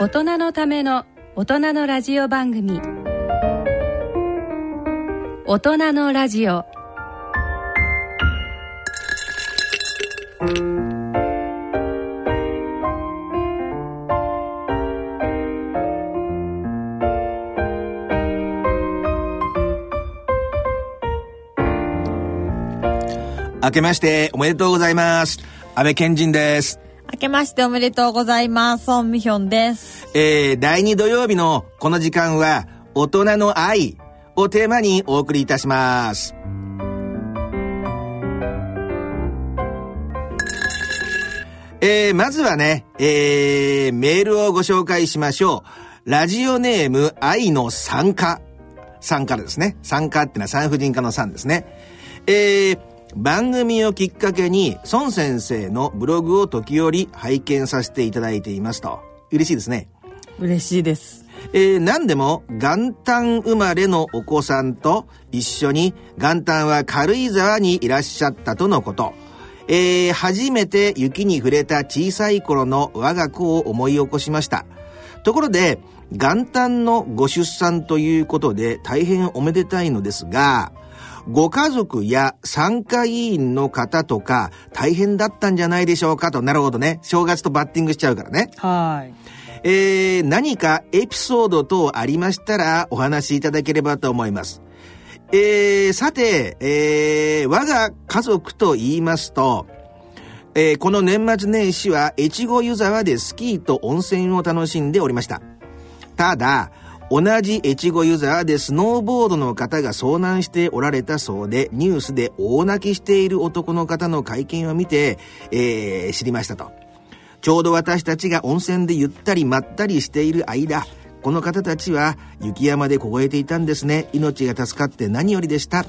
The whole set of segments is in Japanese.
大人のための大人のラジオ番組大人のラジオ明けましておめでとうございます。安倍健人です。明けましておめでとうございます。ソンミヒョンです。えー、第2土曜日のこの時間は、大人の愛をテーマにお送りいたします。えー、まずはね、えー、メールをご紹介しましょう。ラジオネーム愛の参加。参加ですね。参加ってのは産婦人科の産ですね。えー、番組をきっかけに、孫先生のブログを時折拝見させていただいていますと。嬉しいですね。嬉しいです。えー、何でも元旦生まれのお子さんと一緒に元旦は軽井沢にいらっしゃったとのこと。えー、初めて雪に触れた小さい頃の我が子を思い起こしました。ところで、元旦のご出産ということで大変おめでたいのですが、ご家族や参加委員の方とか大変だったんじゃないでしょうかと。なるほどね。正月とバッティングしちゃうからね。はい。えー、何かエピソード等ありましたらお話しいただければと思います。えー、さて、えー、我が家族と言いますと、えーこの年末年始は越後湯沢でスキーと温泉を楽しんでおりました。ただ、同じ越後湯沢でスノーボードの方が遭難しておられたそうで、ニュースで大泣きしている男の方の会見を見て、えー知りましたと。ちょうど私たちが温泉でゆったりまったりしている間、この方たちは雪山で凍えていたんですね。命が助かって何よりでした。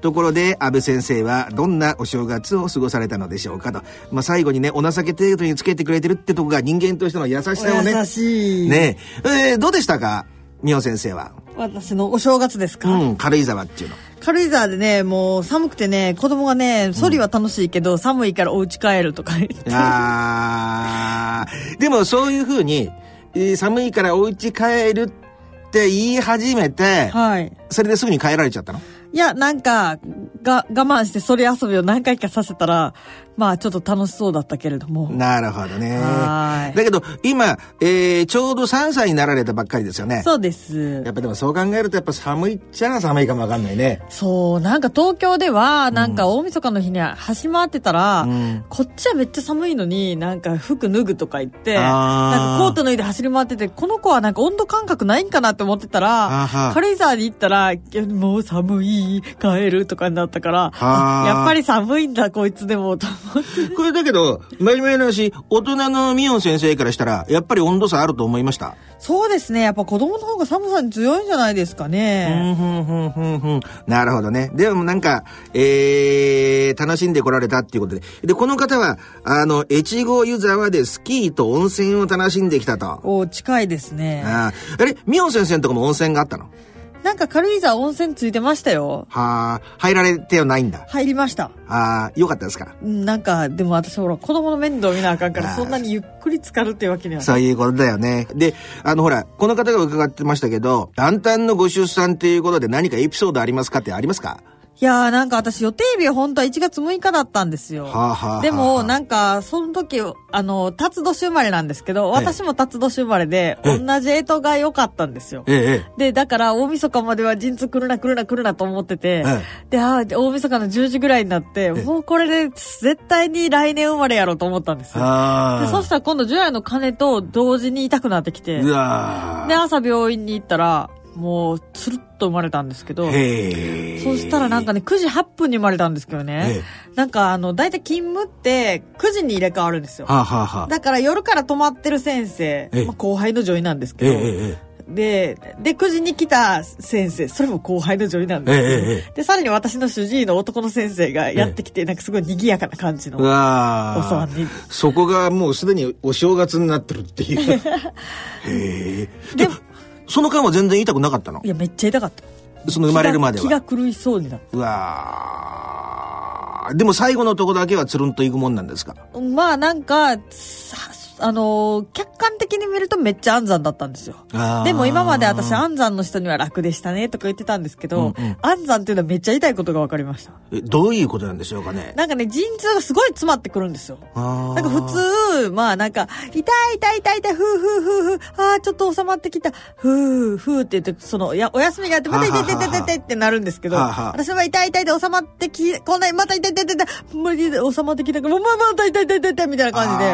ところで、安倍先生はどんなお正月を過ごされたのでしょうかと。まあ、最後にね、お情け程度につけてくれてるってとこが人間としての優しさをね。優しい。ねえ。えーどうでしたか？美穂先生は。私のお正月ですか、うん、軽井沢っていうの。軽井沢でね、もう寒くてね、子供がね、ソリは楽しいけど、寒いからお家帰るとか言って。あーでもそういうふうに、えー寒いからお家帰るって言い始めて、はい。それですぐに帰られちゃったの？いや、なんか、が、我慢してソリ遊びを何回かさせたら、まあちょっと楽しそうだったけれども。なるほどね。はいだけど、今、えーちょうど3歳になられたばっかりですよね。そうですや。っぱでもそう考えると、やっぱ寒いっちゃ寒いかもわかんないね。そう、なんか東京では、なんか大晦日の日に走り回ってたら、うんこっちはめっちゃ寒いのに、なんか服脱ぐとか言って、なんかコート脱いで走り回ってて、この子はなんか温度感覚ないんかなって思ってたら軽井沢に行ったら、もう寒い、帰るとかになったから、やっぱり寒いんだ、こいつでも、と思って。これだけど、真面目な話、大人のミヨン先生からしたら、やっぱり温度差あると思いました？そうですね、やっぱ子供の方が寒さに強いんじゃないですかうね。ん、ふん、ふん、ふん、ふん。なるほどね。でもなんか、えー、楽しんでこられたっていうことで。で、この方は、あの、越後湯沢でスキーと温泉を楽しんできたと。お近いですね。あーあれ、ミヨン先生のとこも温泉があったの？なんか軽井沢温泉ついてましたよ。はあ、入られてはないんだ。入りました。ああ、よかったですかうんなんか、でも私ほら、子供の面倒見なあかんから、そんなにゆっくり浸かるっていうわけにはそういうことだよね。で、あのほら、この方が伺ってましたけど、元旦のご出産っていうことで何かエピソードありますかってありますか？いやーなんか私予定日は本当は1月6日だったんですよ。はあはあはあでも、なんか、その時、あの、辰年生まれなんですけど、私も辰年生まれで、ええ。同じ干支が良かったんですよ。ええ、で、だから、大晦日までは陣痛来るな来るな来るなと思ってて、えで、あー大晦日の10時ぐらいになって、もうこれで絶対に来年生まれやろうと思ったんですよ。でそしたら今度、除夜の鐘と同時に痛くなってきて、で、朝病院に行ったら、もう、つるっと生まれたんですけど。そしたらなんかね、9時8分に生まれたんですけどね、なんかあの、大体勤務って9時に入れ替わるんですよ。はあ、はあはあ、だから夜から泊まってる先生ええ、まあ、後輩の女医なんですええけど、えで、で、9時に来た先生、それも後輩の女医なんですで、さらに私の主治医の男の先生がやってきて、なんかすごい賑やかな感じのお産に。そこがもうすでにお正月になってるっていう。へえ。で、その間は全然痛くなかったの？いや、めっちゃ痛かった。その生まれるまでは。気が狂いそうになっうわーでも最後のとこだけはつるんといくもんなんですか？た。まあなんか、さあのー客観的に見るとめっちゃ安産だったんですよ。でも今まで私安産の人には楽でしたねとか言ってたんですけど、うんうん安産っていうのはめっちゃ痛いことが分かりました。えどういうことなんでしょうかね？なんかね、陣痛がすごい詰まってくるんですよ。ななんか普通、まあなんか、痛い痛い痛い痛い、ふうふうふうふう、ああ、ちょっと収まってきた、ふうふうって言って、その、や、お休みがあって、また痛い痛い痛い痛いってなるんですけど、はあはあ私は痛い痛いで収まってき、こんなにまた痛い痛い痛い痛い、無理で収まってきたから、もうまあまた痛い痛い痛い痛いみたいな感じで、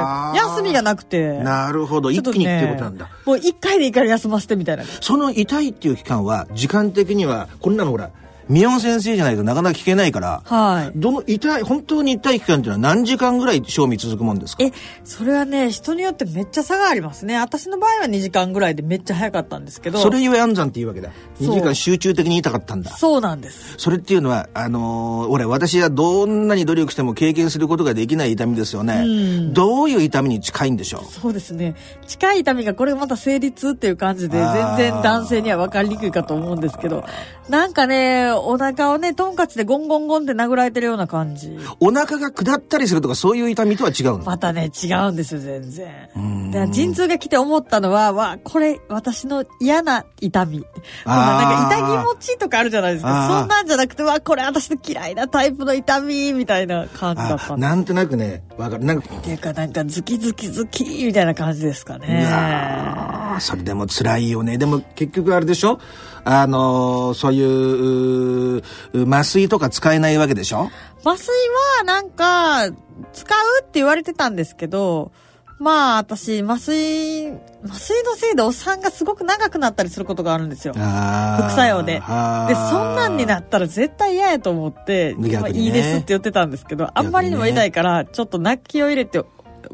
休みがなくて。なるほど。一気にってねことなんだ。もう一回でいいから休ませてみたいな。その痛いっていう期間は、時間的には、こんなのほら、宮尾先生じゃないとなかなか聞けないから、はい。どの痛い、本当に痛い期間っていうのは何時間ぐらい賞味続くもんですか？え、それはね、人によってめっちゃ差がありますね。私の場合は2時間ぐらいでめっちゃ早かったんですけど。それゆえ安産っていうわけだ。そう2時間集中的に痛かったんだ。そうなんです。それっていうのは、あのー俺、私はどんなに努力しても経験することができない痛みですよね。うんどういう痛みに近いんでしょう？そうですね。近い痛みがこれまた生理痛っていう感じで、全然男性には分かりにくいかと思うんですけど、なんかね、お腹をね、トンカチでゴンゴンゴンって殴られてるような感じ。お腹が下ったりするとかそういう痛みとは違うの、またね、違うんですよ、全然。んで陣痛が来て思ったのは、わ、これ、私の嫌な痛み。あーなんか痛気持ちとかあるじゃないですか。そんなんじゃなくて、わ、これ私の嫌いなタイプの痛み、みたいな感じだったなんとなくね、わかる。なんか、っていうか、なんか、ズキズキズキ、みたいな感じですかうね。それでも辛いよね。でも結局あれでしょ？あのーそういう麻酔とか使えないわけでしょ？麻酔はなんか、使うって言われてたんですけど、まあ私、麻酔、麻酔のせいでお産がすごく長くなったりすることがあるんですよ。副作用で。で、そんなんになったら絶対嫌やと思って、ねまあいいですって言ってたんですけど、あんまりにも痛いから、ちょっと泣きを入れて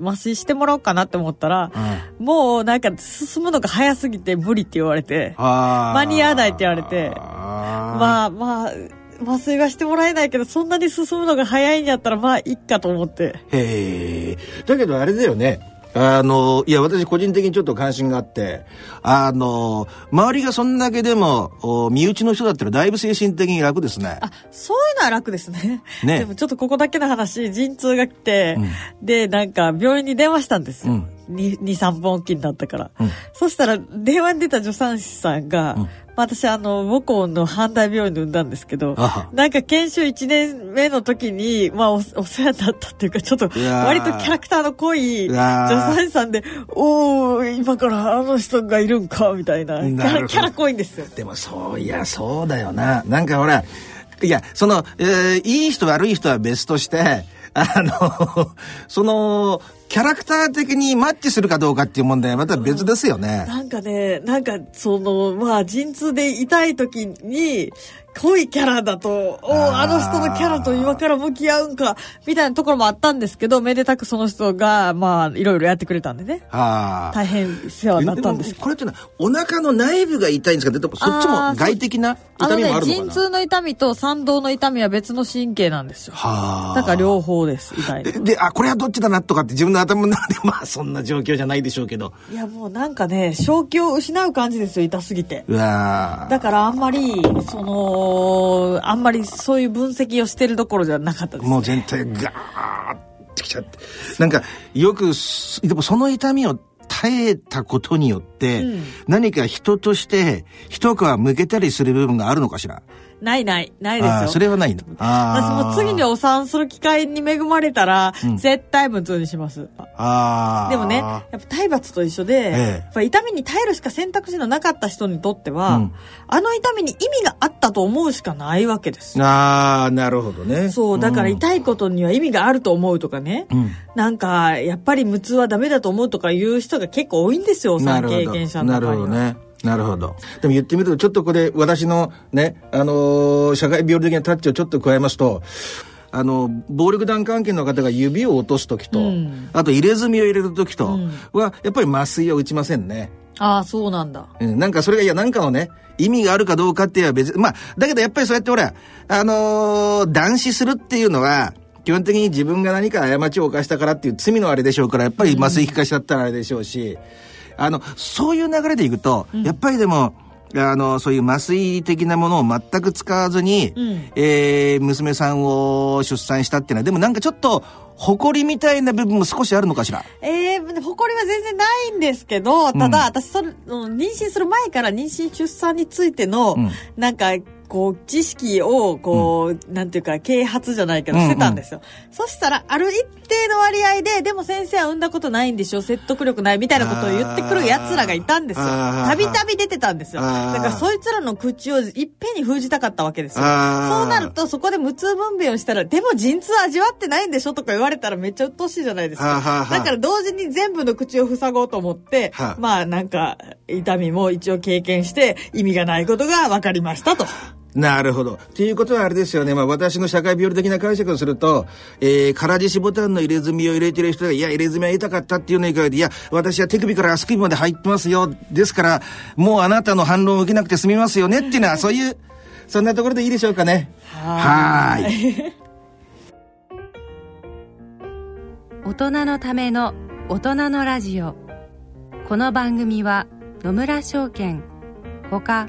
麻酔してもらおうかなって思ったら、もうなんか進むのが早すぎて無理って言われて、間に合わないって言われてあまあまあ、麻酔はしてもらえないけど、そんなに進むのが早いんやったら、まあ、いっかと思って。ーへえ。だけどあれだよね。あの、いや、私個人的にちょっと関心があって、あの、周りがそんだけでも、お身内の人だったらだいぶ精神的に楽ですね。あ、そういうのは楽ですね。ねでもちょっとここだけの話、陣痛が来て、で、なんか病院に電話したんですよ。うん2、3本おきになったから。うん。そしたら、電話に出た助産師さんが、うん。私、あの、母校の阪大病院で産んだんですけどなんか研修1年目の時に、まあお、お世話になったっていうか、ちょっと、割とキャラクターの濃い助産師さんで、おー、今からあの人がいるんか、みたいな。キャラ濃いんですよ。でもそういやそうだよな。なんかほらいやその、えーいい人悪い人は別としてあのそのキャラクター的にマッチするかどうかっていう問題はまた別ですよね。なんかね、なんか、その、まあ、陣痛で痛い時に、濃いキャラだと、おあの人のキャラと今から向き合うんか、みたいなところもあったんですけど、めでたくその人が、まあ、いろいろやってくれたんでね。はあ大変世話になったんですもこれってのはお腹の内部が痛いんですか？でもそっちも外的なあのね痛みもあ、るのかな？陣痛の痛みと産道の痛みは別の神経なんですよ。はあ。だから両方です、痛いの。でであこれはどっちだなとかって自分の頭の中でまあそんな状況じゃないでしょうけど。いや、もうなんかね、正気を失う感じですよ、痛すぎて。うわだからあんまり、その、あんまりそういう分析をしてるどころじゃなかったです。もう全体ガーってきちゃって。なんか、よく、でもその痛みを耐えたことによって、うん何か人として、一皮向けたりする部分があるのかしら？ないない、ないですよ。それはないんだ。私ああ。も次にお産する機会に恵まれたら、うん絶対無痛にします。ああ。でもね、やっぱ体罰と一緒で、ええやっぱ痛みに耐えるしか選択肢のなかった人にとっては、うんあの痛みに意味があったと思うしかないわけです。ああ、なるほどね。そう、だからい。痛いことには意味があると思うとかね、うん。なんか、やっぱり無痛はダメだと思うとかいう人が結構多いんですよ、お産なるほど。経験者のなる中には。ほどね。なるほど。でも言ってみると、ちょっとこれ、私のね、あのー社会病理的なタッチをちょっと加えますと、あの、暴力団関係の方が指を落とすときと、うんあと入れ墨を入れるときとうんは、やっぱり麻酔は打ちませんね。ああ、そうなんだ。うん、なんかそれが、いや、なんかのね、意味があるかどうかっていうのは別、まあ、だけどやっぱりそうやってほら、あのー断死するっていうのは、基本的に自分が何か過ちを犯したからっていう罪のあれでしょうから、やっぱり麻酔効かしちゃったらあれでしょうし、あの、そういう流れでいくと、やっぱりでも、あの、そういう麻酔的なものを全く使わずに、うん。えー娘さんを出産したっていうのは、でもなんかちょっと、誇りみたいな部分も少しあるのかしら？ええー、誇りは全然ないんですけど、ただ、私、それ、妊娠する前から妊娠出産についての、うん、なんか、こう、知識を、こう、うん、なんていうか、啓発じゃないけど、してたんですよ。うんうん、そしたら、ある一定の割合で、でも先生は産んだことないんでしょ？説得力ないみたいなことを言ってくる奴らがいたんですよ。たびたび出てたんですよ。だから、そいつらの口をいっぺんに封じたかったわけですよ。そうなると、そこで無痛分娩をしたら、でも陣痛味わってないんでしょ？とか言われたらめっちゃ鬱陶しいじゃないですか。だから同時に全部の口を塞ごうと思って、まあなんか、痛みも一応経験して、意味がないことが分かりましたと。なるほど。っていうことはあれですよね。まあ私の社会病理的な解釈をすると、えー、空獅子ボタンの入れ墨を入れてる人が、いや、入れ墨は痛かったっていうのに比べて、いや、私は手首から足首まで入ってますよ。ですから、もうあなたの反論を受けなくて済みますよねっていうのは、そういう、そんなところでいいでしょうかね。はい。大人のための大人のラジオ。この番組は野村証券、ほか、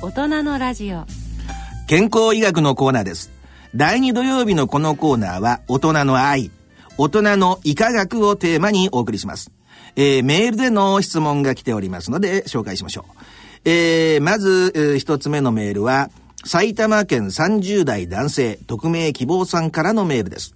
大人のラジオ健康医学のコーナーです。第2土曜日のこのコーナーは、大人の愛、大人の医科学をテーマにお送りします。えー、メールでの質問が来ておりますので、紹介しましょう。えー、まず、えー、一つ目のメールは、埼玉県30代男性、匿名希望さんからのメールです。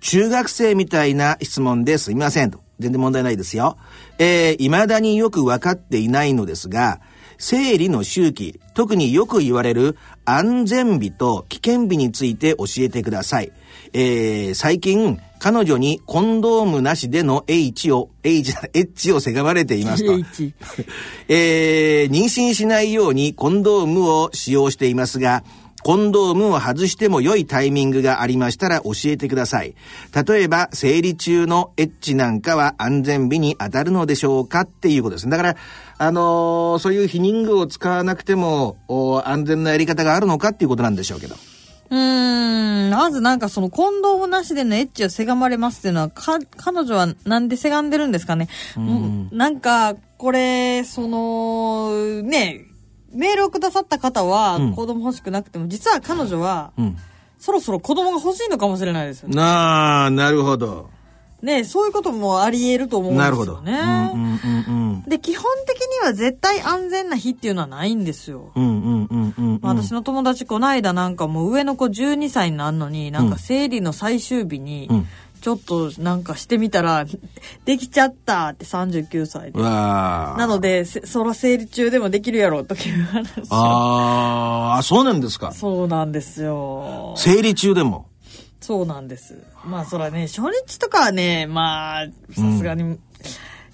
中学生みたいな質問ですみませんと。全然問題ないですよ。えー、未だによくわかっていないのですが、生理の周期、特によく言われる安全日と危険日について教えてください。えー、最近、彼女にコンドームなしでの H を、H、H をせがまれていますと。えー、妊娠しないようにコンドームを使用していますが、コンドームを外しても良いタイミングがありましたら教えてください。例えば、生理中のエッチなんかは安全日に当たるのでしょうかっていうことです。だから、あのー、そういう避妊具を使わなくても、安全なやり方があるのかっていうことなんでしょうけど。うーん、まずなんかそのコンドームなしでのエッチをせがまれますっていうのは、か、彼女はなんでせがんでるんですかね。うん、なんか、これ、その、ね、メールをくださった方は、子供欲しくなくても、実は彼女は、そろそろ子供が欲しいのかもしれないですよね。なあ、なるほど。ねそういうこともあり得ると思うんですよね。なるほど。うんうんうんうん、で、基本的には絶対安全な日っていうのはないんですよ。うんうんうんうん、私の友達この間なんかもう上の子12歳になるのに、なんか生理の最終日に、うんちょっとなんかしてみたら、できちゃったって39歳で。なので、そら生理中でもできるやろという話ああ、そうなんですか。そうなんですよ。生理中でもそうなんです。まあそらね、初日とかはね、まあ、さすがに、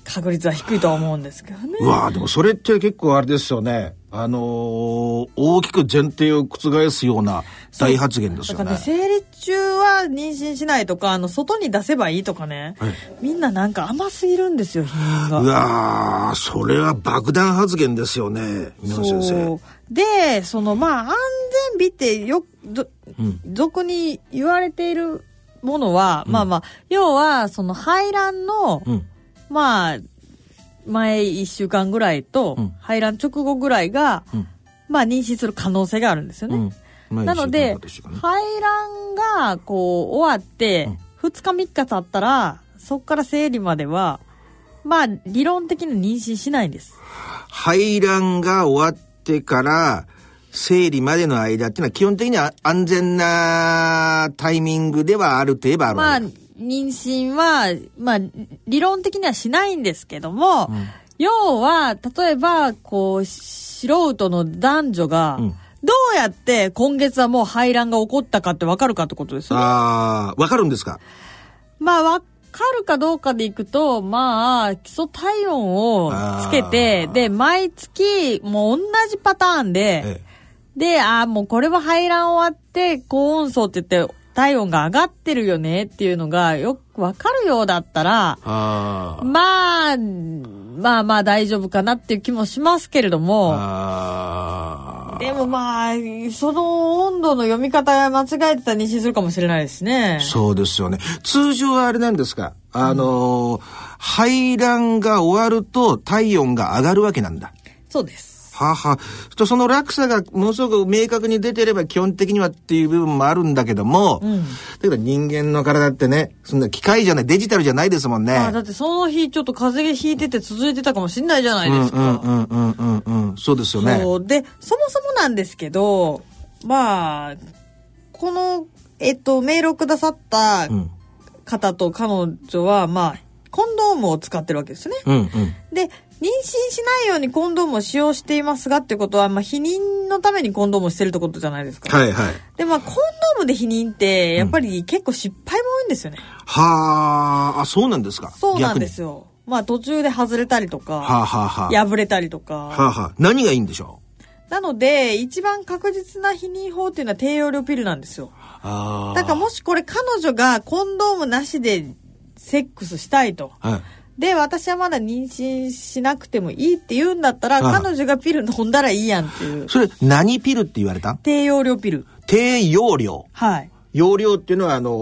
確率は低いとは思うんですけどね。うわでもそれって結構あれですよね。あのー、大きく前提を覆すような大発言ですよね。だからね、生理中は妊娠しないとか、あの、外に出せばいいとかね。はい、みんななんか甘すぎるんですよ、避妊が。うわそれは爆弾発言ですよね、皆先生。で、その、まあ、安全日ってよ、ど、うん、俗に言われているものは、うん、まあまあ、要は、その排卵の、まあ、前1週間ぐらいと、うん排卵直後ぐらいが、うんまあ妊娠する可能性があるんですよね。なので、排卵がこう終わって、2日3日経ったら、そこから生理までは、まあ理論的に妊娠しないんです。排卵が終わってから、生理までの間っていうのは基本的には安全なタイミングではあるといえばあるまあ。妊娠は、まあ、理論的にはしないんですけども、要は、例えば、こう、素人の男女が、うんどうやって今月はもう排卵が起こったかってわかるかってことですよね。ああ、わかるんですか？まあ、わかるかどうかでいくと、まあ、基礎体温をつけてで、毎月、もう同じパターンで、えで、ああ、もうこれは排卵終わって、高温層って言って、体温が上がってるよねっていうのがよくわかるようだったら。まあ、まあまあ大丈夫かなっていう気もしますけれども。でもまあ、その温度の読み方が間違えてたら妊娠するかもしれないですね。そうですよね。通常はあれなんですかあのー排卵が終わると体温が上がるわけなんだ。そうです。はあはあ。と、その落差がものすごく明確に出てれば基本的にはっていう部分もあるんだけども、うん。だけど人間の体ってね、そんな機械じゃない、デジタルじゃないですもんね。まあだってその日ちょっと風邪ひいてて続いてたかもしれないじゃないですか。うんうんうんうんうんうん。そうですよね。そう。で、そもそもなんですけど、まあ、この、えっと、メールをくださったうん。方と彼女は、まあ、コンドームを使ってるわけですね。うんうん。で、妊娠しないようにコンドームを使用していますがってことは、まあ、避妊のためにコンドームをしてるってことじゃないですか。はいはい。で、まあ、コンドームで避妊って、やっぱり結構失敗も多いんですよね。はあ、あ、そうなんですか。そうなんですよ。よ。まあ、途中で外れたりとか、はあはあはあ。破れたりとか。はあはあ。何がいいんでしょなので、一番確実な避妊法っていうのは低用量ピルなんですよ。うああ。だからもしこれ彼女がコンドームなしでセックスしたいと。はい。で、私はまだ妊娠しなくてもいいって言うんだったら、ああ彼女がピル飲んだらいいやんっていう。それ、何ピルって言われた低用量ピル。低用量。はい。容量っていうのは、あの、お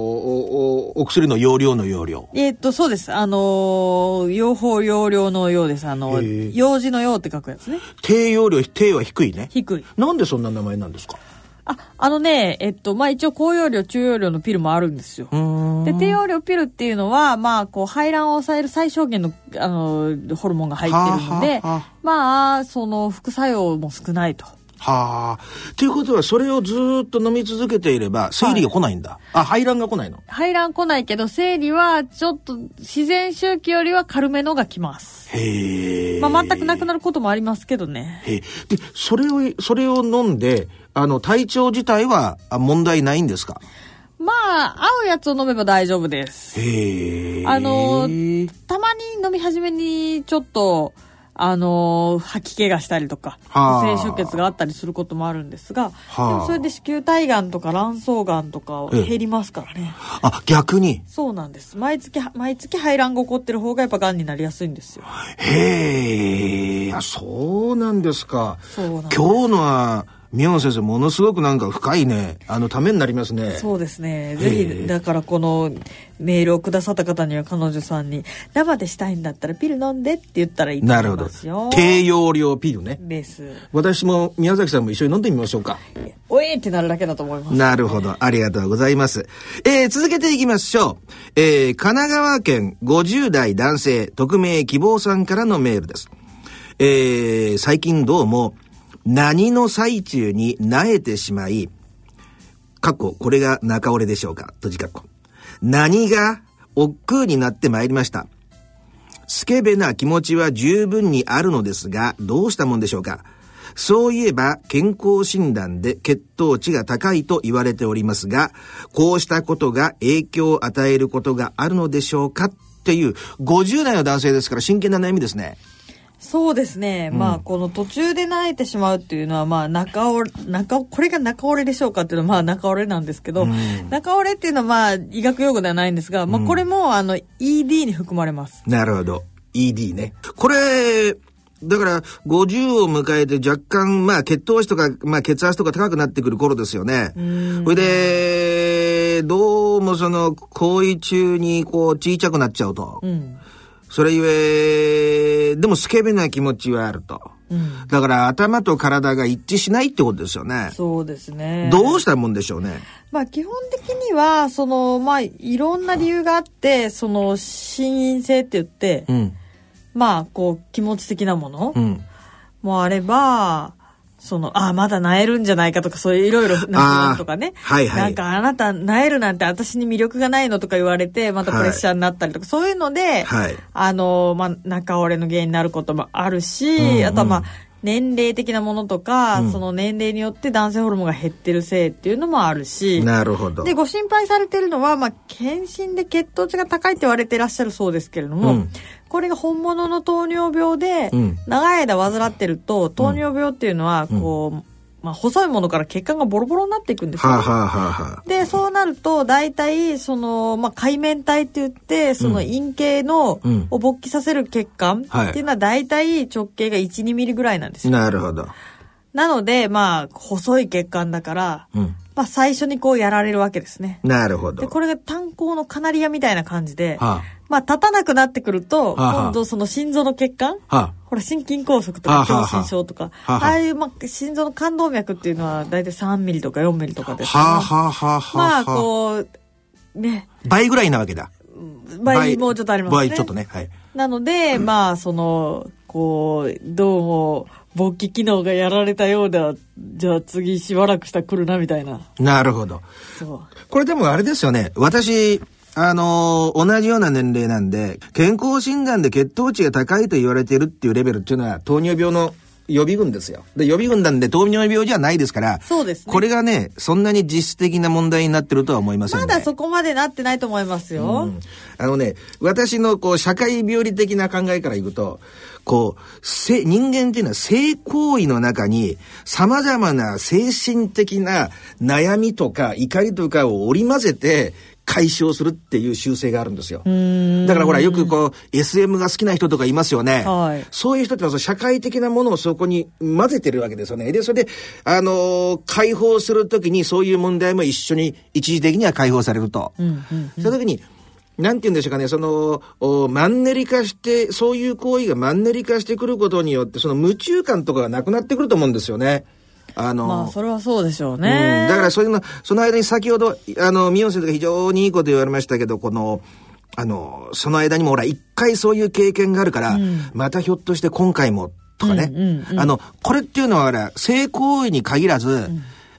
おお薬の容量の容量。えーっと、そうです。あのー、用法用量のようです。あの、用事のようって書くやつね。低容量、低は低いね。低い。なんでそんな名前なんですか？あ、あのね、えっと、まあ、一応高用量、中用量のピルもあるんですよ。で、低用量ピルっていうのは、まあ、こう、排卵を抑える最小限の、あの、ホルモンが入ってるので、はあはあはあまあ、その、副作用も少ないと。はあ。ということは、それをずーっと飲み続けていれば、生理が来ないんだ。あ、排卵が来ないの？排卵来ないけど、生理は、ちょっと、自然周期よりは軽めのが来ます。へえ。まあ、全くなくなることもありますけどね。へえ。で、それを、それを飲んで、あの、体調自体はあ問題ないんですか？まあ、合うやつを飲めば大丈夫です。へえ。あのたまに飲み始めに、ちょっと、あの吐き気がしたりとか、はあ不正出血があったりすることもあるんですが、それで子宮体がんとか卵巣がんとかええ減りますからね。あ、逆に？そうなんです。毎月、毎月排卵が起こってる方がやっぱがんになりやすいんですよ。へえ。あ、そうなんですか。そうなんです。今日のは、宮本先生、ものすごくなんか深いね。あの、ためになりますね。そうですね。へぜえひ、だからこのメールをくださった方には彼女さんに、生でしたいんだったらピル飲んでって言ったらいいとなるほど思いますよ。。低用量ピルね。です。私も宮崎さんも一緒に飲んでみましょうか。おえーってなるだけだと思います。なるほど。ありがとうございます。えー、続けていきましょう。えー、神奈川県50代男性匿名希望さんからのメールです。えー、最近どうも何の最中に萎えてしまい、かっこ、れが中折れでしょうか？閉じかっこ。何が億劫になってまいりました？スケベな気持ちは十分にあるのですが、どうしたもんでしょうか？そういえば、健康診断で血糖値が高いと言われておりますが、こうしたことが影響を与えることがあるのでしょうか？っていう、50代の男性ですから真剣な悩みですね。そうですね。まあ、この途中で泣いてしまうっていうのは、まあ、中折れ、中、これが中折れでしょうかっていうのは、まあ、中折れなんですけど、中折れっていうのは、まあ、医学用語ではないんですが、まあ、これも、あの、ED に含まれます。なるほど。ED ね。これ、だから、50を迎えて若干、まあ、血糖値とか、まあ、血圧とか高くなってくる頃ですよね。それで、どうもその、行為中に、こう、小さくなっちゃうと。うん。それゆえ、でもスケベな気持ちはあると。うん。だから頭と体が一致しないってことですよね。そうですね。どうしたもんでしょうね。まあ基本的には、その、まあいろんな理由があって、その、心因性って言って、うん。まあこう気持ち的なものうん。もあれば、その、あ、まだ萎えるんじゃないかとか、そういういろいろなとかね。はいはいなんかあなた萎えるなんて私に魅力がないのとか言われて、またプレッシャーになったりとか、そういうので、はい。あの、まあ、仲折れの原因になることもあるし、うんうんあとはまあ、年齢的なものとか、うんその年齢によって男性ホルモンが減ってるせいっていうのもあるし、なるほど。で、ご心配されてるのは、まあ、検診で血糖値が高いって言われてらっしゃるそうですけれども、うんこれが本物の糖尿病で、うん長い間患ってると、糖尿病っていうのは、こう、まあ、細いものから血管がボロボロになっていくんですよ、ね。はあ、はあで、そうなると、大体、その、まあ、海面体って言って、その陰茎の、うんを勃起させる血管はいっていうのは、大体直径が1、2ミリぐらいなんですよ。なるほど。なので、まあ、細い血管だから、うん。まあ、最初にこうやられるわけですね。なるほど。で、これが炭鉱のカナリアみたいな感じで、はまあ、立たなくなってくると、はあはあ今度その心臓の血管あ、はほら、心筋梗塞とか、狭心症とか、はあはあああいう、まあ、心臓の冠動脈っていうのは、大体3ミリとか4ミリとかあ、ですからはあ、はあ、はあ、はまあ、あ。こう、ね、倍ぐらいなわけだ。倍もうちょっとありますね。倍ちょっとね。はい。なので、まあ、その、こう、どうも、勃起機能がやられたようだ。じゃあ次しばらくしたら来るな、みたいな。なるほど。そう。これでもあれですよね。私、あのー同じような年齢なんで、健康診断で血糖値が高いと言われてるっていうレベルっていうのは糖尿病の予備軍ですよ。で、予備軍なんで糖尿病じゃないですから、そうですねこれがね、そんなに実質的な問題になってるとは思いませんね。まだそこまでなってないと思いますよ。うんあのね、私のこう、社会病理的な考えからいくと、こう、せ人間っていうのは性行為の中に様々な精神的な悩みとか怒りとかを織り交ぜて解消するっていう習性があるんですよ。だからほらよくこう SM が好きな人とかいますよね。はいそういう人ってのは社会的なものをそこに混ぜてるわけですよね。で、それで、あのー解放するときにそういう問題も一緒に一時的には解放されると。その時に、なんて言うんでしょうかね、その、おマンネリ化して、そういう行為がマンネリ化してくることによって、その夢中感とかがなくなってくると思うんですよね。あのまあ、それはそうでしょううん。ね。だからそういうの、その間に先ほど、あの、ミヨン先生が非常にいいこと言われましたけど、この、あの、その間にもほら、一回そういう経験があるから、またひょっとして今回も、とかね、うんうんうんあの、これっていうのは性行為に限らず、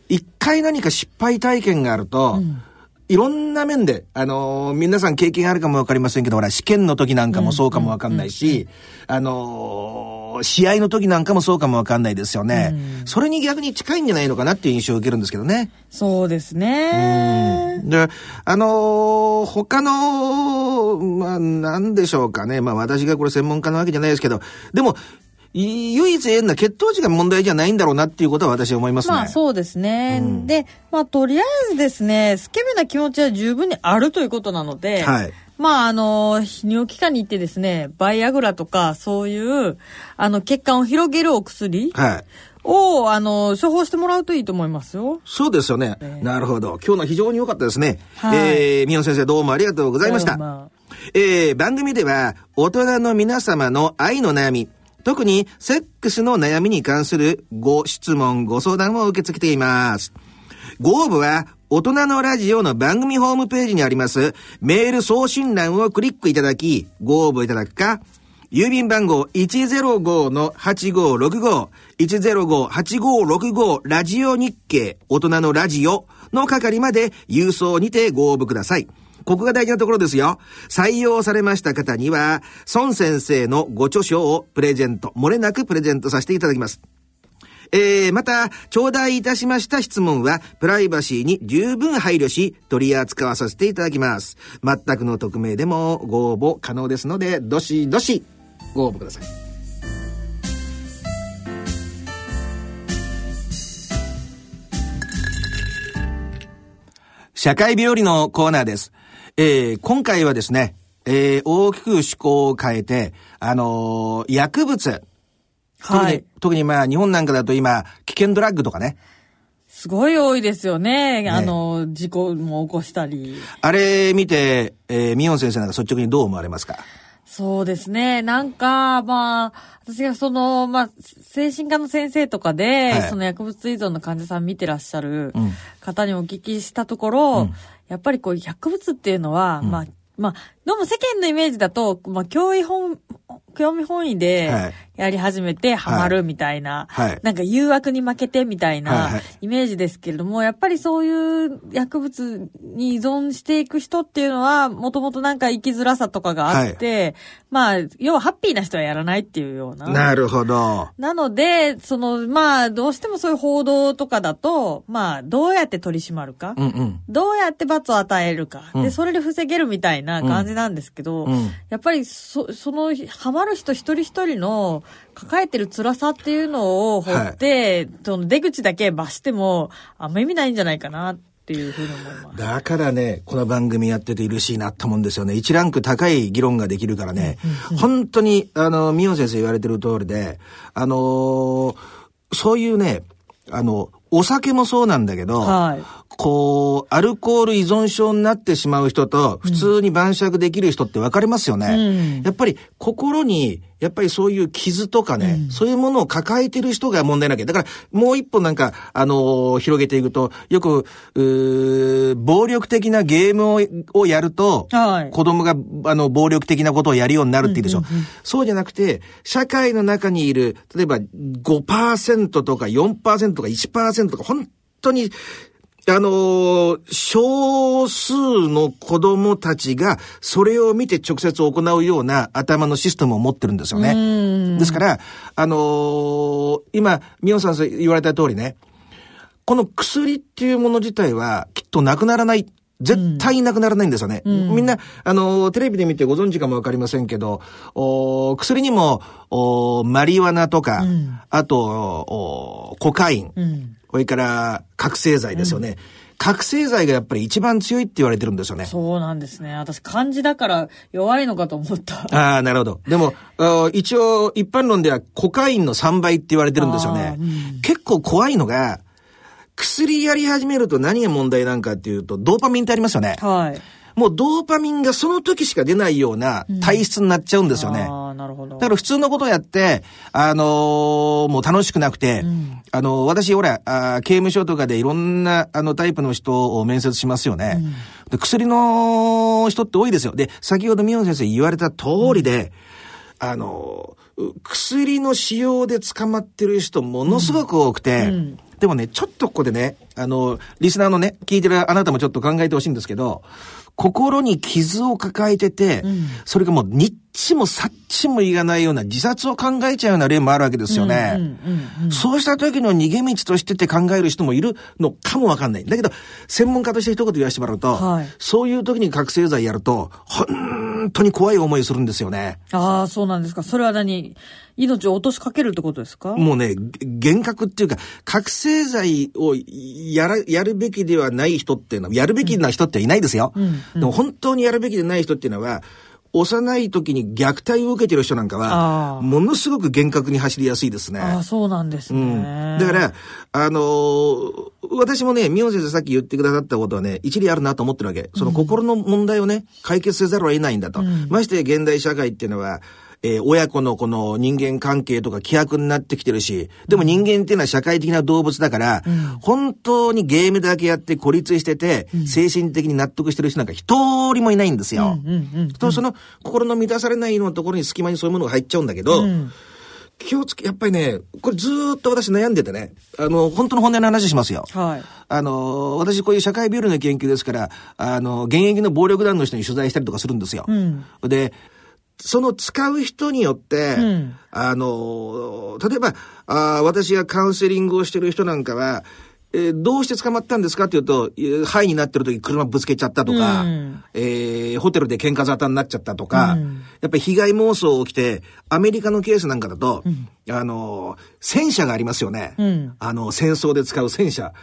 一、回何か失敗体験があると、いろんな面で、あのー皆さん経験あるかもわかりませんけど、ほら、試験の時なんかもそうかもわかんないし、あのー試合の時なんかもそうかもわかんないですよね。それに逆に近いんじゃないのかなっていう印象を受けるんですけどね。そうですね。で、あのー他の、まあ、なんでしょうかね。まあ、私がこれ専門家なわけじゃないですけど、でも、い唯一言えるのは血糖値が問題じゃないんだろうなっていうことは私は思いますね。まあそうですね。で、まあとりあえずですね、スケベな気持ちは十分にあるということなので、はいまああの、泌尿器科に行ってですね、バイアグラとかそういう、あの、血管を広げるお薬はい。を、あの、処方してもらうといいと思いますよ。そうですよね。なるほど。今日の非常に良かったですね。はいえー、みよ先生どうもありがとうございました。まあえー、番組では大人の皆様の愛の悩み、特にセックスの悩みに関するご質問、ご相談を受け付けています。ご応募は大人のラジオの番組ホームページにありますメール送信欄をクリックいただき、ご応募いただくか、郵便番号105-8565、105-8565ラジオ日経大人のラジオの係まで郵送にてご応募ください。ここが大事なところですよ。採用されました方には、孫先生のご著書をプレゼント、漏れなくプレゼントさせていただきます。えー、また、頂戴いたしました質問は、プライバシーに十分配慮し、取り扱わさせていただきます。全くの匿名でもご応募可能ですので、どしどしご応募ください。社会病理のコーナーです。えー、今回はですね、えー、大きく趣向を変えて、あのー薬物、特に、はい。特にまあ日本なんかだと今、危険ドラッグとかね。すごい多いですよね。あの、事故も起こしたり。あれ見て、えー、ミヨン先生なんか率直にどう思われますか？そうですね。なんか、まあ、私がその、まあ、精神科の先生とかで、はいその薬物依存の患者さん見てらっしゃるうん方にお聞きしたところ、うんやっぱりこう薬物っていうのは、うん。まあ、まあ、どうも世間のイメージだと、まあ、興味本、興味本位はでいやり始めてハマるみたいな、はいなんか誘惑に負けてみたいはいはないイメージですけれども、やっぱりそういう薬物に依存していく人っていうのは、もともとなんか生きづらさとかがあって、まあ、要はハッピーな人はやらないっていうような。なるほど。なので、その、まあ、どうしてもそういう報道とかだと、まあ、どうやって取り締まるか、うんうん。どうやって罰を与えるか、うんで、それで防げるみたいな感じなんですけど、うん。やっぱりそ、その、ハマる人一人一人の抱えてる辛さっていうのを掘って、その出口だけ罰しても、あんま意味ないんじゃないかなっていうふうに思います。だからね、この番組やってて嬉しいなと思うんですよね。一ランク高い議論ができるからね、本当に、あの、ミオ先生言われてる通りで、あのーそういうね、あの、お酒もそうなんだけど、はいこう、アルコール依存症になってしまう人と、普通に晩酌できる人って分かれますよね。うんやっぱり、心に、やっぱりそういう傷とかね、そういうものを抱えてる人が問題なきゃ。だから、もう一歩なんか、あのー広げていくと、よく、暴力的なゲームををやると、はい子供が、あの、暴力的なことをやるようになるって言うでしょ。そうじゃなくて、社会の中にいる、例えば5%とか4%とか1%とか、本当に、あのー少数の子供たちが、それを見て直接行うような頭のシステムを持ってるんですよね。ですから、あのー今、ミオさん言われた通りね、この薬っていうもの自体はきっとなくならない。絶対なくならないんですよね。みんな、あの、テレビで見てご存知かもわかりませんけど、お薬にも、おマリワナとか、あと、おコカイン、うん。それから覚醒剤ですよね。覚醒剤がやっぱり一番強いって言われてるんですよね。そうなんですね。私、漢字だから弱いのかと思った。ああ、なるほど。でも、一応、一般論ではコカインの3倍って言われてるんですよね。結構怖いのが、薬やり始めると何が問題なんかっていうと、ドーパミンってありますよね。はい。もうドーパミンがその時しか出ないような体質になっちゃうんですよね。ああ、なるほど。だから普通のことをやって、あのーもう楽しくなくて、あのー私、ほら、あー刑務所とかでいろんな、あの、タイプの人を面接しますよね。で薬の人って多いですよ。で、先ほど宮野先生言われた通りで、あのーう薬の使用で捕まってる人ものすごく多くて、でもね、ちょっとここでね、あの、リスナーのね、聞いてるあなたもちょっと考えてほしいんですけど、心に傷を抱えてて、それがもうニッチもサッチもいかないような自殺を考えちゃうような例もあるわけですよね。うんうんうんそうした時の逃げ道としてって考える人もいるのかもわかんない。だけど、専門家として一言言わせてもらうと、はいそういう時に覚醒剤やると、本当に怖い思いするんですよね。ああ、そうなんですか。それは何？命を落としかけるってことですか？もうね、げ幻覚っていうか、覚醒剤をやら、やるべきではない人っていうのは、やるべきな人っていないですよ。でも本当にやるべきでない人っていうのは、幼い時に虐待を受けてる人なんかは、ものすごく幻覚に走りやすいですね。ああ、そうなんですね。うん。だから、あのー私もね、ミオン先生さっき言ってくださったことはね、一理あるなと思ってるわけ。その心の問題をね、解決せざるを得ないんだと。まして現代社会っていうのは、えー親子のこの人間関係とか規約になってきてるし、でも人間っていうのは社会的な動物だから、本当にゲームだけやって孤立してて、精神的に納得してる人なんか一人もいないんですよ。とその心の満たされないようなところに隙間にそういうものが入っちゃうんだけど、気をつけ、やっぱりね、これずーっと私悩んでてね、あの、本当の本音の話しますよ。はい。あの、私こういう社会病理の研究ですから、あの、現役の暴力団の人に取材したりとかするんですよ。んで、その使う人によって、ん。あの、例えばあー、私がカウンセリングをしてる人なんかは、えーどうして捕まったんですかっていうと、えーハイになってる時車ぶつけちゃったとか、うん。えーホテルで喧嘩沙汰になっちゃったとか、やっぱり被害妄想起きて、アメリカのケースなんかだと、あの、戦車がありますよね。ん。あの、戦争で使う戦車。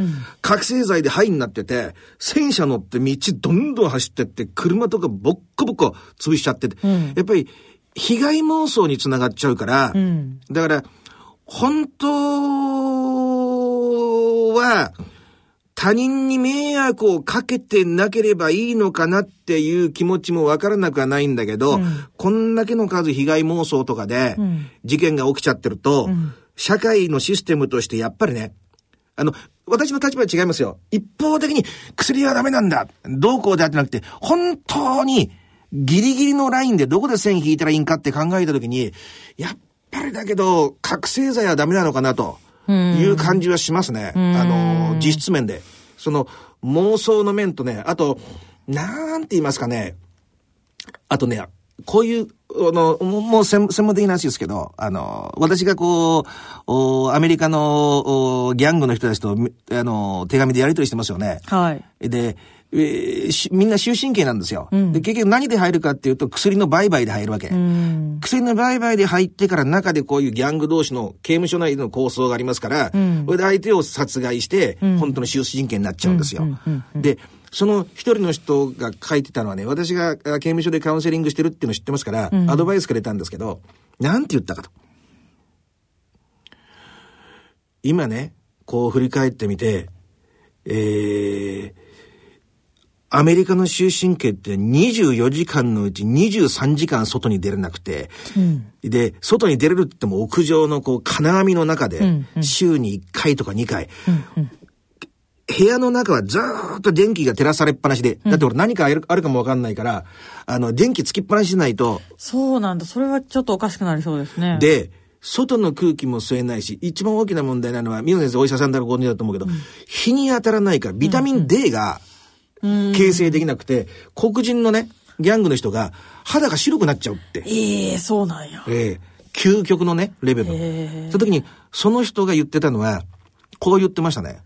覚醒剤でハイになってて、戦車乗って道どんどん走ってって、車とかボッコボコ潰しちゃってて、やっぱり被害妄想につながっちゃうから、ん。だから、本当は、他人に迷惑をかけてなければいいのかなっていう気持ちもわからなくはないんだけど、うん、こんだけの数被害妄想とかで、事件が起きちゃってると、うん、社会のシステムとしてやっぱりね、あの、私の立場は違いますよ。一方的に薬はダメなんだ。どうこうであってなくて、本当にギリギリのラインでどこで線引いたらいいんかって考えたときに、やっぱりだけど、覚醒剤はダメなのかなと。いう感じはしますね。あの、実質面で。その、妄想の面とね、あと、なんて言いますかね。あとね、こういう、あの、もう専門的な話ですけど、あの、私がこう、アメリカのギャングの人たちと、あの、手紙でやり取りしてますよね。はい。で、えー、みんな終身刑なんですよ、うん、で、結局何で入るかっていうと薬の売買で入るわけ。うん、薬の売買で入ってから中でこういうギャング同士の刑務所内での構想がありますから、うん、それで相手を殺害して、本当の終身刑になっちゃうんですよ。で、その一人の人が書いてたのはね、私が刑務所でカウンセリングしてるっていうの知ってますから、アドバイスくれたんですけど、なんて言ったかと。今ね、こう振り返ってみて、えー、アメリカの終身刑って24時間のうち23時間外に出れなくて、うん、で、外に出れるって言っても屋上のこう金網の中で、週に1回とか2回、うんうん部屋の中はずーっと電気が照らされっぱなしで、だって俺何かあるかもわかんないから、あの、電気つきっぱなししないと。そうなんだ。それはちょっとおかしくなりそうですね。で、外の空気も吸えないし、一番大きな問題なのは、宮野先生お医者さんだらご存知だと思うけど、うん、日に当たらないから、ビタミン D が、うん形成できなくて、黒人のね、ギャングの人が肌が白くなっちゃうって。ええー、そうなんや。ええー、究極のね、レベルの。えー、その時に、その人が言ってたのは、こう言ってましたね。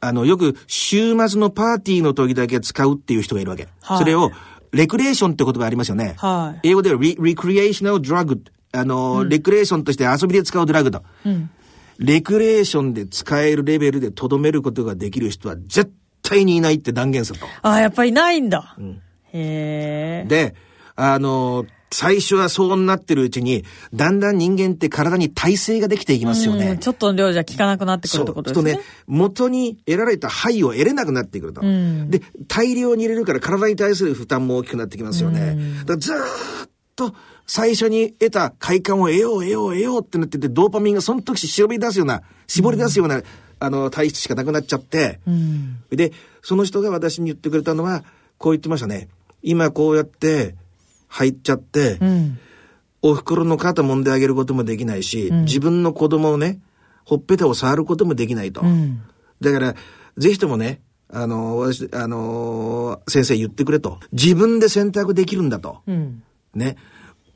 あの、よく週末のパーティーの時だけ使うっていう人がいるわけ。はい、それを、レクリエーションって言葉ありますよね。はい、英語ではリ、レクリエーショナルドラッグ。あの、うん、レクリエーションとして遊びで使うドラッグと。うん、レクリエーションで使えるレベルでとどめることができる人は絶対にいないって断言すると。ああ、やっぱりいないんだ。うん、へえ。で、あの、最初はそうなってるうちに、だんだん人間って体に耐性ができていきますよね。ちょっとの量じゃ効かなくなってくるってことですね。そう。とね、元に得られた肺を得れなくなってくると。で、大量に入れるから体に対する負担も大きくなってきますよね。だからずっと最初に得た快感を得よう得よう得ようってなってて、ドーパミンがその時絞り出すような、絞り出すような、あの、体質しかなくなっちゃって、うん、で、その人が私に言ってくれたのは、こう言ってましたね。今こうやって入っちゃって、うん、お袋の肩揉んであげることもできないし、うん、自分の子供をね、ほっぺたを触ることもできないと。だから、ぜひともね、あの、私、あの、先生言ってくれと。自分で選択できるんだと。ね。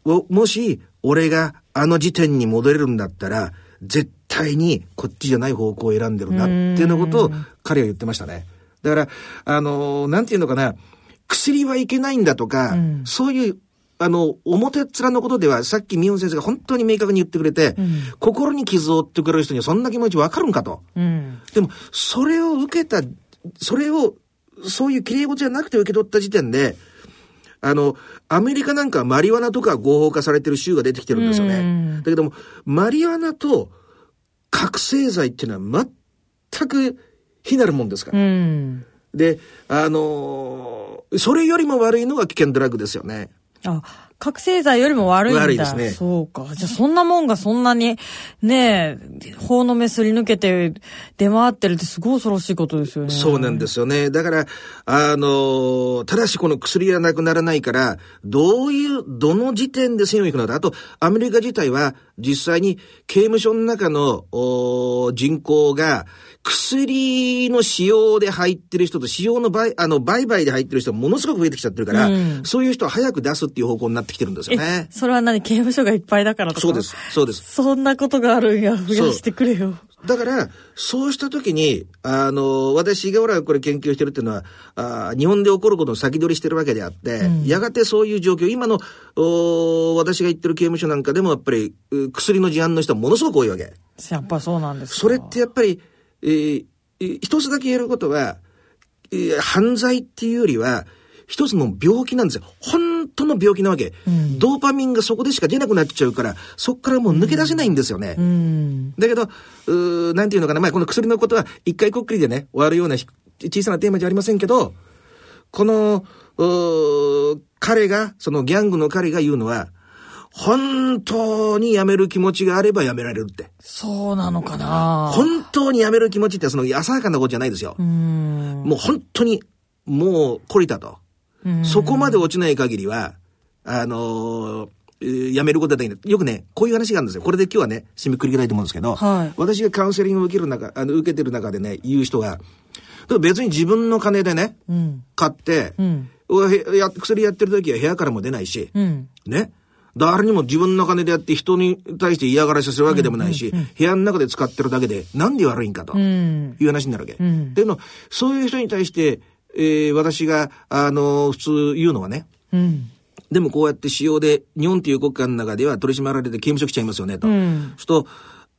もし、俺があの時点に戻れるんだったら、絶対にこっちじゃない方向を選んでるなっていうのことを彼は言ってましたね。だから、あの、なんていうのかな、薬はいけないんだとか、うん、そういうあの、表っ面のことでは、さっきミヨン先生が本当に明確に言ってくれて、うん、心に傷を負ってくれる人にはそんな気持ちわかるんかと。うん、でも、それを受けた、それを、そういう綺麗事じゃなくて受け取った時点で、あの、アメリカなんかマリワナとか合法化されてる州が出てきてるんですよね。うん、だけども、マリワナと覚醒剤っていうのは全く非なるもんですから。うん、で、あのー、それよりも悪いのが危険ドラッグですよね。あ、覚醒剤よりも悪いんだ。悪いですね。そうか。じゃあそんなもんがそんなに、ねえ、法の目すり抜けて出回ってるってすごい恐ろしいことですよね。そうなんですよね。だから、あの、ただしこの薬がなくならないから、どういう、どの時点で線を引くのか。あと、アメリカ自体は実際に刑務所の中の人口が、薬の使用で入ってる人と使用の売、あの、売買で入ってる人ものすごく増えてきちゃってるから、うん、そういう人は早く出すっていう方向になってきてるんですよね。それは何刑務所がいっぱいだからとか？そうです。そうです。そんなことがあるんや。増やしてくれよ。だから、そうした時に、あの、私がほらこれ研究してるっていうのは、あ日本で起こることを先取りしてるわけであって、うん、やがてそういう状況、今の、お私が言ってる刑務所なんかでもやっぱり、薬の事案の人はものすごく多いわけ。やっぱそうなんですそれってやっぱり、えー、一つだけ言えることは、えー、犯罪っていうよりは、一つの病気なんですよ。本本当の病気なわけ、うん、ドーパミンがそこでしか出なくなっちゃうから、そこからもう抜け出せないんですよね。うん、だけど、うなんていうのかな、まあこの薬のことは一回こっくりでね、終わるような小さなテーマじゃありませんけど、この、彼が、そのギャングの彼が言うのは、本当に辞める気持ちがあれば辞められるって。そうなのかな本当に辞める気持ちってその浅はかなことじゃないですよ。うもう本当に、もう懲りたと。そこまで落ちない限りは、あのー、辞めることはできない。よくね、こういう話があるんですよ。これで今日はね、締めくりたいと思うんですけど、はい、私がカウンセリングを受ける中、あの、受けてる中でね、言う人が、別に自分の金でね、うん、買って、うん、や薬やってる時は部屋からも出ないし、うん、ね。誰にも自分の金でやって人に対して嫌がらせするわけでもないし、部屋の中で使ってるだけで、なんで悪いんかと、いう話になるわけ。うん、での、そういう人に対して、えー、私が、あのー、普通言うのはね、うん、でもこうやって使用で、日本という国家の中では取り締まられて刑務所来ちゃいますよね、と。うん、すと、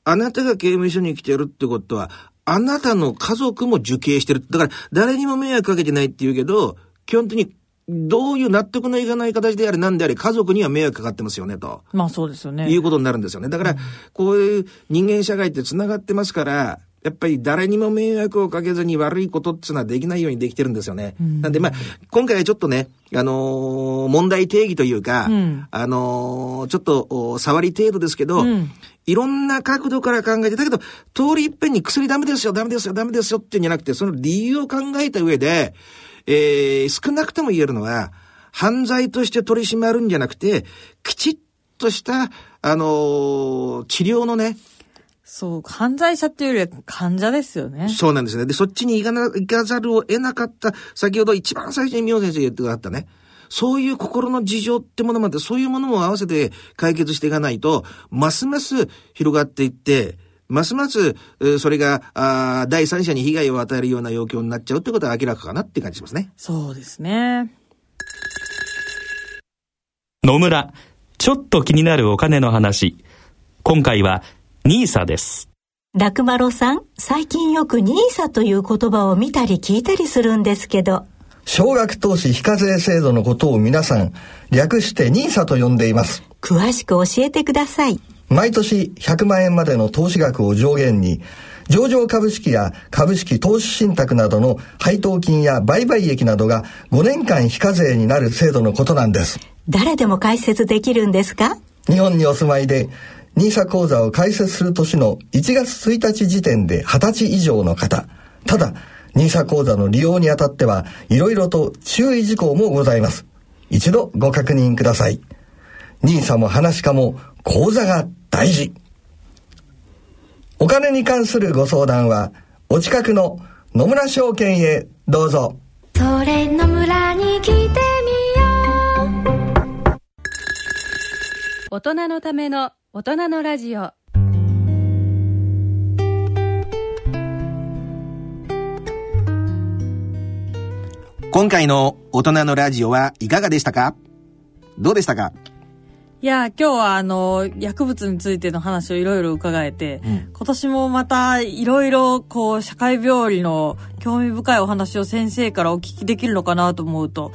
あなたが刑務所に来てるってことは、あなたの家族も受刑してる。だから、誰にも迷惑かけてないって言うけど、基本的にどういう納得のいかない形であれ何であれ家族には迷惑かかってますよねと。まあそうですよね。いうことになるんですよね。だから、こういう人間社会って繋がってますから、やっぱり誰にも迷惑をかけずに悪いことっていうのはできないようにできてるんですよね。うん、なんでまあ、今回はちょっとね、あのー、問題定義というか、うん、あのー、ちょっと触り程度ですけど、うん、いろんな角度から考えて、だけど、通り一遍に薬ダメですよ、ダメですよ、ダメですよっていうんじゃなくて、その理由を考えた上で、えー、少なくとも言えるのは、犯罪として取り締まるんじゃなくて、きちっとした、あのー、治療のね、そう、犯罪者っていうよりは患者ですよね。そうなんですね。で、そっちに行かな、行かざるを得なかった、先ほど一番最初に宮先生言ってくださったね。そういう心の事情ってものまで、そういうものも合わせて解決していかないと、ますます広がっていって、ますます、それが、あ第三者に被害を与えるような要求になっちゃうってことは明らかかなって感じしますね。そうですね。野村、ちょっと気になるお金の話。今回は、ニーサです。楽丸さん、最近よくニーサという言葉を見たり聞いたりするんですけど。少額投資非課税制度のことを皆さん、略してニーサと呼んでいます。詳しく教えてください。毎年100万円までの投資額を上限に、上場株式や株式投資信託などの配当金や売買益などが5年間非課税になる制度のことなんです。誰でも解説できるんですか？日本にお住まいで NISA 口座を開設する年の1月1日時点で20歳以上の方。ただ、NISA 口座の利用にあたっては、いろいろと注意事項もございます。一度ご確認ください。NISA も話かも、口座が大事。お金に関するご相談は、お近くの野村証券へどうぞ。それ野村に来てみよう。大人のための大人のラジオ今回の大人のラジオはいかがでしたか？どうでしたか？いや、今日はあの、薬物についての話をいろいろ伺えて、うん、今年もまたいろいろこう、社会病理の興味深いお話を先生からお聞きできるのかなと思うと、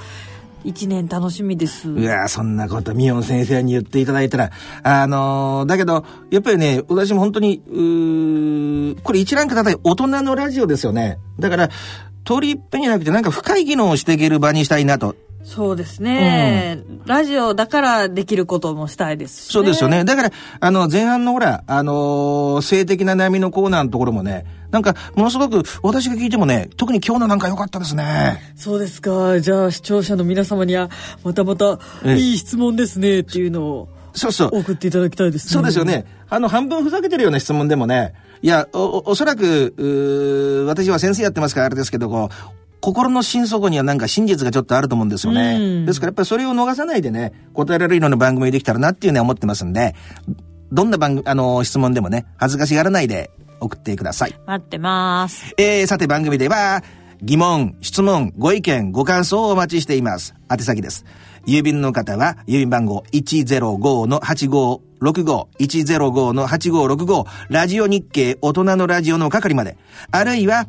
一年楽しみです。うわそんなこと、ミヨン先生に言っていただいたら、あのー、だけど、やっぱりね、私も本当に、うこれ一覧方で大人のラジオですよね。だから、通り一遍じゃなくて、なんか深い議論をしていける場にしたいなと。そうですね、うん、ラジオだからできることもしたいですし、ね、そうですよね。だから、あの、前半のほら、あのー、性的な悩みのコーナーのところもね、なんか、ものすごく、私が聞いてもね、特に今日のなんか良かったですね。そうですか。じゃあ、視聴者の皆様には、またまた、いい質問ですね、っていうのを、そうそう。送っていただきたいですね。そうですよね。あの、半分ふざけてるような質問でもね、いや、お、おそらく、私は先生やってますからあれですけど、こう、心の心底にはなんか真実がちょっとあると思うんですよね。ですからやっぱりそれを逃さないでね、答えられるような番組できたらなっていうのは思ってますんで、どんな番組、あの、質問でもね、恥ずかしがらないで送ってください。待ってます。えー、さて番組では、疑問、質問、ご意見、ご感想をお待ちしています。宛先です。郵便の方は、郵便番号105-8565、105-8565、ラジオ日経大人のラジオの係まで、あるいは、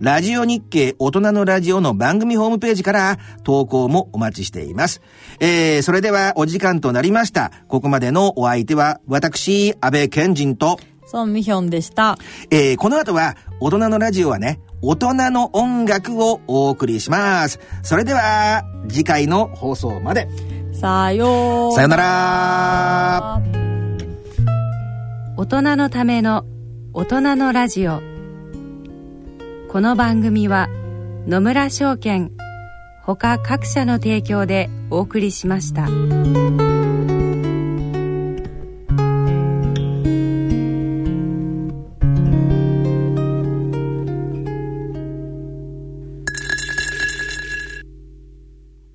ラジオ日経大人のラジオの番組ホームページから投稿もお待ちしています。えー、それではお時間となりました。ここまでのお相手は私、安倍賢人と、ソンミヒョンでした。えー、この後は大人のラジオはね、大人の音楽をお送りします。それでは、次回の放送まで。さようさよなら。大人のための大人のラジオこの番組は野村証券ほか各社の提供でお送りしました。